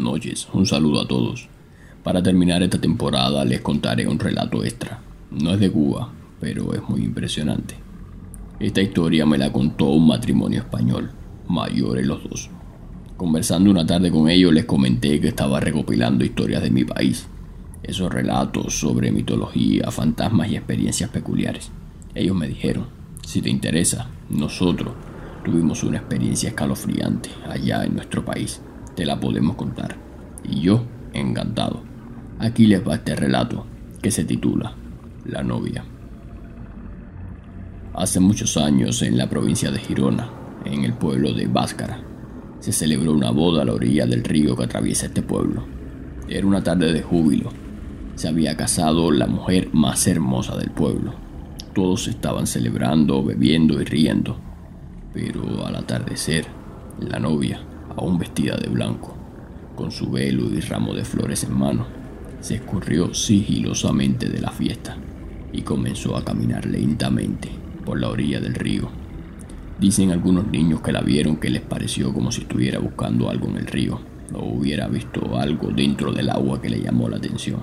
Noches, un saludo a todos. Para terminar esta temporada les contaré un relato extra. No es de Cuba, pero es muy impresionante. Esta historia me la contó un matrimonio español, mayores los dos. Conversando una tarde con ellos les comenté que estaba recopilando historias de mi país, esos relatos sobre mitología, fantasmas y experiencias peculiares. Ellos me dijeron, si te interesa, nosotros tuvimos una experiencia escalofriante allá en nuestro país, te la podemos contar. Y yo, encantado. Aquí les va este relato que se titula La novia. Hace muchos años en la provincia de Girona, en el pueblo de Báscara, se celebró una boda a la orilla del río que atraviesa este pueblo. Era una tarde de júbilo. Se había casado la mujer más hermosa del pueblo. Todos estaban celebrando, bebiendo y riendo. Pero al atardecer, la novia, aún vestida de blanco, con su velo y ramo de flores en mano, se escurrió sigilosamente de la fiesta y comenzó a caminar lentamente por la orilla del río Dicen algunos niños que la vieron que les pareció como si estuviera buscando algo en el río o hubiera visto algo dentro del agua que le llamó la atención.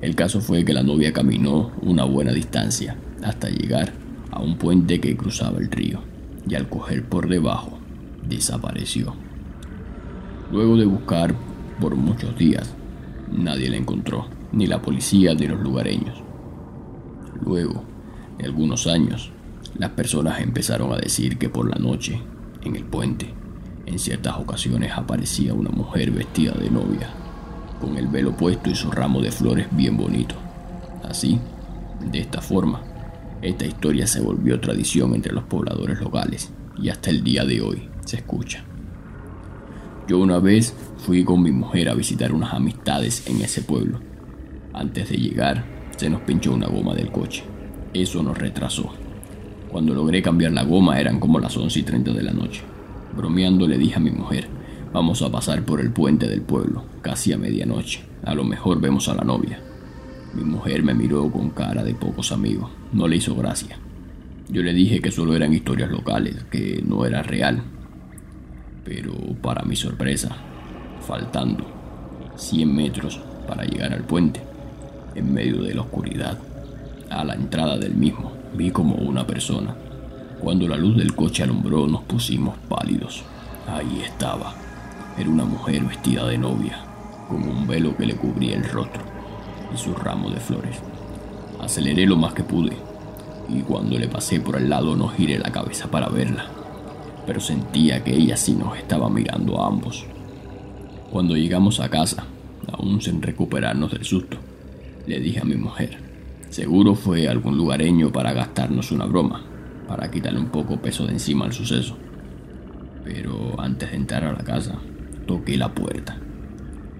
El caso fue que la novia caminó una buena distancia hasta llegar a un puente que cruzaba el río y al coger por debajo desapareció. Luego de buscar por muchos días, nadie la encontró, ni la policía ni los lugareños. Luego de algunos años, las personas empezaron a decir que por la noche, en el puente, en ciertas ocasiones aparecía una mujer vestida de novia, con el velo puesto y su ramo de flores bien bonito. Así, de esta forma, esta historia se volvió tradición entre los pobladores locales y hasta el día de hoy se escucha. Yo una vez fui con mi mujer a visitar unas amistades en ese pueblo. Antes de llegar, se nos pinchó una goma del coche. Eso nos retrasó cuando logré cambiar la goma eran como las 11 y 30 de la noche. Bromeando le dije a mi mujer, vamos a pasar por el puente del pueblo, casi a medianoche. A lo mejor vemos a la novia. Mi mujer me miró con cara de pocos amigos. No le hizo gracia. Yo le dije que solo eran historias locales, que no era real. Pero para mi sorpresa, faltando 100 metros para llegar al puente, en medio de la oscuridad, a la entrada del mismo, Vi como una persona. Cuando la luz del coche alumbró nos pusimos pálidos. Ahí estaba. Era una mujer vestida de novia, con un velo que le cubría el rostro y su ramo de flores. Aceleré lo más que pude y cuando le pasé por el lado no giré la cabeza para verla, pero sentía que ella sí nos estaba mirando a ambos. Cuando llegamos a casa, aún sin recuperarnos del susto, le dije a mi mujer, Seguro fue algún lugareño para gastarnos una broma, para quitarle un poco peso de encima al suceso. Pero antes de entrar a la casa, toqué la puerta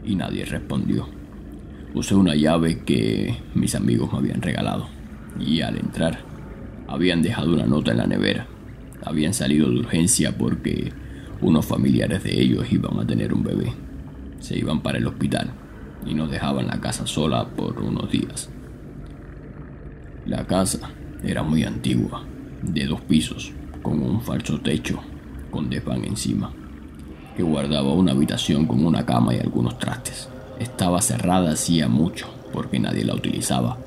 y nadie respondió. Usé una llave que mis amigos me habían regalado y al entrar habían dejado una nota en la nevera. Habían salido de urgencia porque unos familiares de ellos iban a tener un bebé. Se iban para el hospital y nos dejaban la casa sola por unos días. La casa era muy antigua, de dos pisos, con un falso techo con desván encima, que guardaba una habitación con una cama y algunos trastes. Estaba cerrada hacía mucho porque nadie la utilizaba,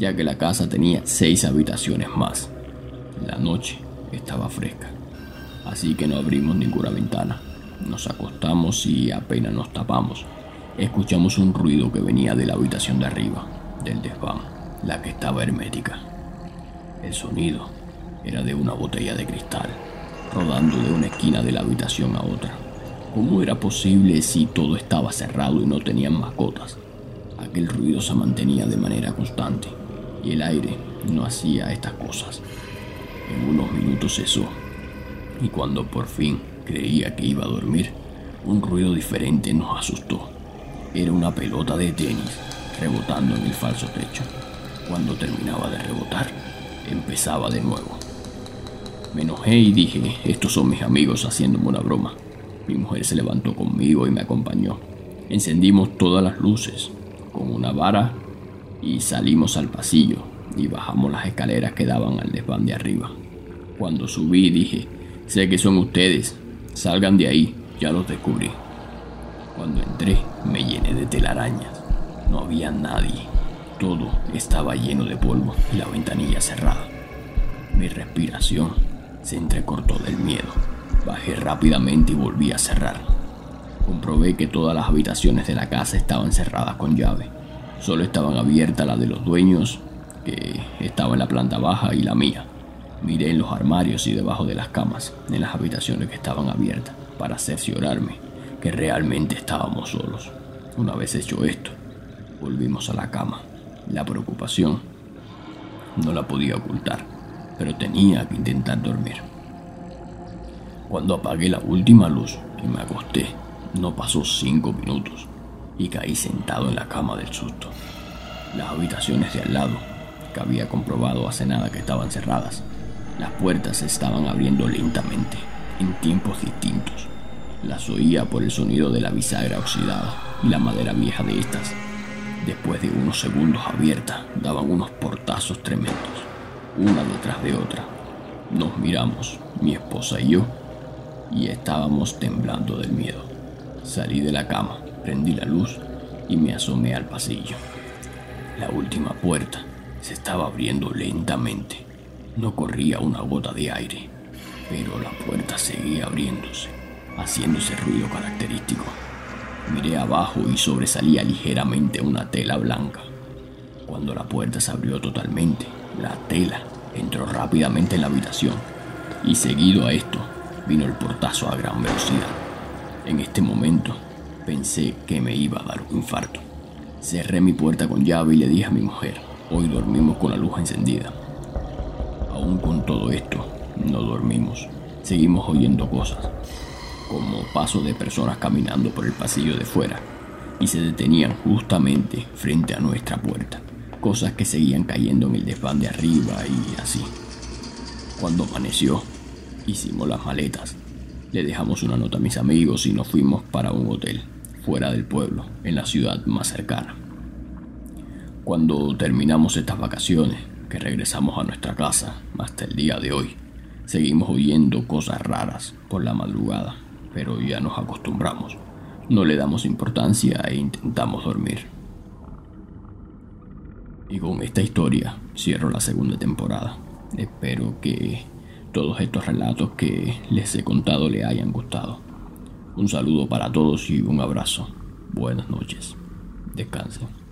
ya que la casa tenía seis habitaciones más. La noche estaba fresca, así que no abrimos ninguna ventana. Nos acostamos y apenas nos tapamos. Escuchamos un ruido que venía de la habitación de arriba, del desván la que estaba hermética. El sonido era de una botella de cristal, rodando de una esquina de la habitación a otra. ¿Cómo era posible si todo estaba cerrado y no tenían mascotas? Aquel ruido se mantenía de manera constante y el aire no hacía estas cosas. En unos minutos cesó y cuando por fin creía que iba a dormir, un ruido diferente nos asustó. Era una pelota de tenis rebotando en el falso techo. Cuando terminaba de rebotar, empezaba de nuevo. Me enojé y dije, estos son mis amigos haciéndome una broma. Mi mujer se levantó conmigo y me acompañó. Encendimos todas las luces con una vara y salimos al pasillo y bajamos las escaleras que daban al desván de arriba. Cuando subí dije, sé que son ustedes, salgan de ahí, ya los descubrí. Cuando entré me llené de telarañas. No había nadie. Todo estaba lleno de polvo y la ventanilla cerrada. Mi respiración se entrecortó del miedo. Bajé rápidamente y volví a cerrar. Comprobé que todas las habitaciones de la casa estaban cerradas con llave. Solo estaban abiertas las de los dueños, estaba en la planta baja, y la mía. Miré en los armarios y debajo de las camas, en las habitaciones que estaban abiertas, para cerciorarme que realmente estábamos solos. Una vez hecho esto, volvimos a la cama. La preocupación no la podía ocultar pero tenía que intentar dormir. Cuando apagué la última luz y me acosté, no pasó cinco minutos y caí sentado en la cama del susto. Las habitaciones de al lado, había comprobado hace nada que estaban cerradas, las puertas se estaban abriendo lentamente, en tiempos distintos. Las oía por el sonido de la bisagra oxidada y la madera vieja de estas. Después de unos segundos abiertas, daban unos portazos tremendos una detrás de otra. Nos miramos, mi esposa y yo, y estábamos temblando del miedo. Salí de la cama, prendí la luz y me asomé al pasillo. La última puerta se estaba abriendo lentamente. No corría una gota de aire, pero la puerta seguía abriéndose, haciendo ese ruido característico. Miré abajo y sobresalía ligeramente una tela blanca. Cuando la puerta se abrió totalmente, la tela entró rápidamente en la habitación y seguido a esto vino el portazo a gran velocidad. En este momento pensé que me iba a dar un infarto. Cerré mi puerta con llave y le dije a mi mujer, hoy dormimos con la luz encendida. Aún con todo esto, no dormimos. Seguimos oyendo cosas, como pasos de personas caminando por el pasillo de fuera, y se detenían justamente frente a nuestra puerta cosas que seguían cayendo en el desván de arriba y así. Cuando amaneció, hicimos las maletas. Le dejamos una nota a mis amigos y nos fuimos para un hotel, fuera del pueblo, en la ciudad más cercana. Cuando terminamos estas vacaciones, que regresamos a nuestra casa hasta el día de hoy, seguimos oyendo cosas raras por la madrugada, pero ya nos acostumbramos. No le damos importancia e intentamos dormir. Y con esta historia cierro la segunda temporada. Espero que todos estos relatos que les he contado les hayan gustado. Un saludo para todos y un abrazo. Buenas noches. Descansen.